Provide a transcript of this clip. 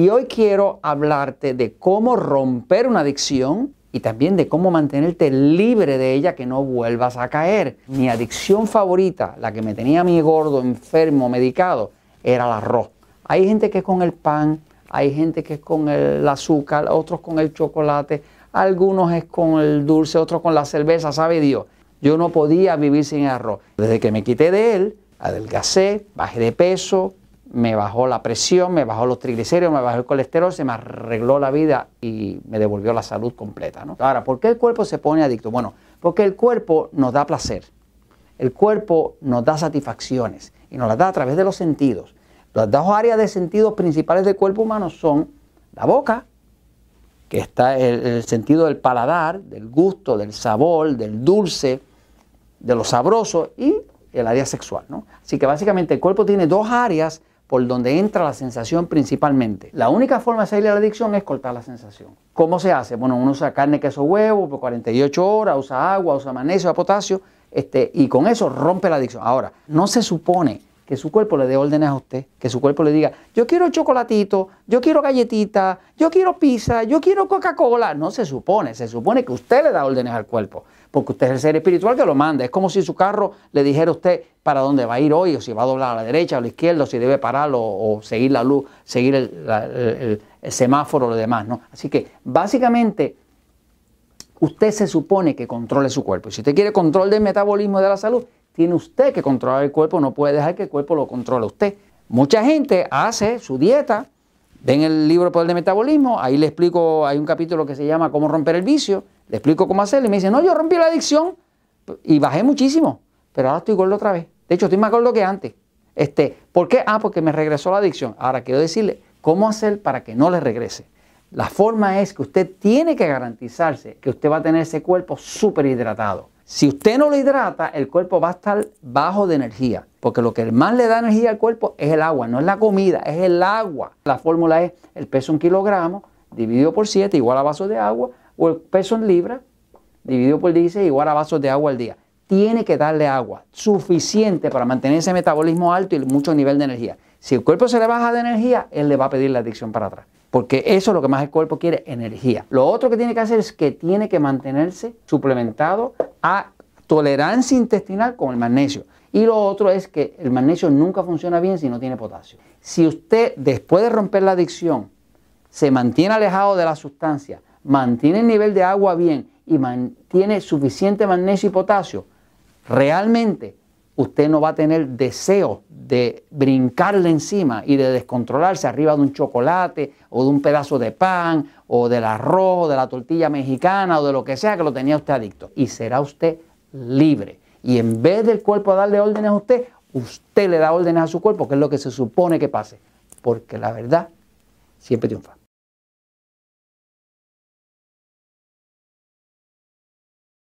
Y hoy quiero hablarte de cómo romper una adicción y también de cómo mantenerte libre de ella que no vuelvas a caer. Mi adicción favorita, la que me tenía a mí gordo, enfermo, medicado, era el arroz. Hay gente que es con el pan, hay gente que es con el azúcar, otros con el chocolate, algunos es con el dulce, otros con la cerveza, sabe Dios. Yo no podía vivir sin arroz. Desde que me quité de él, adelgacé, bajé de peso, me bajó la presión, me bajó los triglicéridos, me bajó el colesterol, se me arregló la vida y me devolvió la salud completa. Ahora, ¿por qué el cuerpo se pone adicto? Bueno, porque el cuerpo nos da placer, el cuerpo nos da satisfacciones y nos las da a través de los sentidos. Las dos áreas de sentidos principales del cuerpo humano son la boca, que está el, el sentido del paladar, del gusto, del sabor, del dulce, de lo sabroso y el área sexual. ¿no? Así que básicamente el cuerpo tiene dos áreas por donde entra la sensación principalmente. La única forma de salir de la adicción es cortar la sensación. ¿Cómo se hace? Bueno, uno usa carne, queso, huevo por 48 horas, usa agua, usa magnesio, potasio, este, y con eso rompe la adicción. Ahora, no se supone que su cuerpo le dé órdenes a usted, que su cuerpo le diga, yo quiero chocolatito, yo quiero galletita, yo quiero pizza, yo quiero Coca-Cola. No se supone, se supone que usted le da órdenes al cuerpo, porque usted es el ser espiritual que lo manda. Es como si su carro le dijera a usted para dónde va a ir hoy, o si va a doblar a la derecha o a la izquierda, o si debe pararlo o, seguir la luz, seguir el, semáforo o lo demás. ¿no? Así que básicamente usted se supone que controle su cuerpo. Y si usted quiere control del metabolismo y de la salud, tiene usted que controlar el cuerpo, no puede dejar que el cuerpo lo controle usted. Mucha gente hace su dieta, ven el libro Poder del Metabolismo, ahí le explico, hay un capítulo que se llama Cómo romper el vicio, le explico cómo hacerlo y me dice, no, yo rompí la adicción y bajé muchísimo, pero ahora estoy gordo otra vez. De hecho, estoy más gordo que antes. Este, ¿Por qué? Ah, porque me regresó la adicción. Ahora quiero decirle cómo hacer para que no le regrese. La forma es que usted tiene que garantizarse que usted va a tener ese cuerpo súper hidratado. Si usted no lo hidrata, el cuerpo va a estar bajo de energía, porque lo que más le da energía al cuerpo es el agua, no es la comida, es el agua. La fórmula es el peso en kilogramos dividido por 7 igual a vasos de agua, o el peso en libras dividido por 16 igual a vasos de agua al día. Tiene que darle agua suficiente para mantener ese metabolismo alto y mucho nivel de energía. Si el cuerpo se le baja de energía, él le va a pedir la adicción para atrás. Porque eso es lo que más el cuerpo quiere, energía. Lo otro que tiene que hacer es que tiene que mantenerse suplementado a tolerancia intestinal con el magnesio. Y lo otro es que el magnesio nunca funciona bien si no tiene potasio. Si usted después de romper la adicción se mantiene alejado de la sustancia, mantiene el nivel de agua bien y mantiene suficiente magnesio y potasio, realmente usted no va a tener deseo de brincarle encima y de descontrolarse arriba de un chocolate o de un pedazo de pan o del arroz, o de la tortilla mexicana o de lo que sea que lo tenía usted adicto. Y será usted libre. Y en vez del cuerpo darle órdenes a usted, usted le da órdenes a su cuerpo, que es lo que se supone que pase. Porque la verdad siempre triunfa.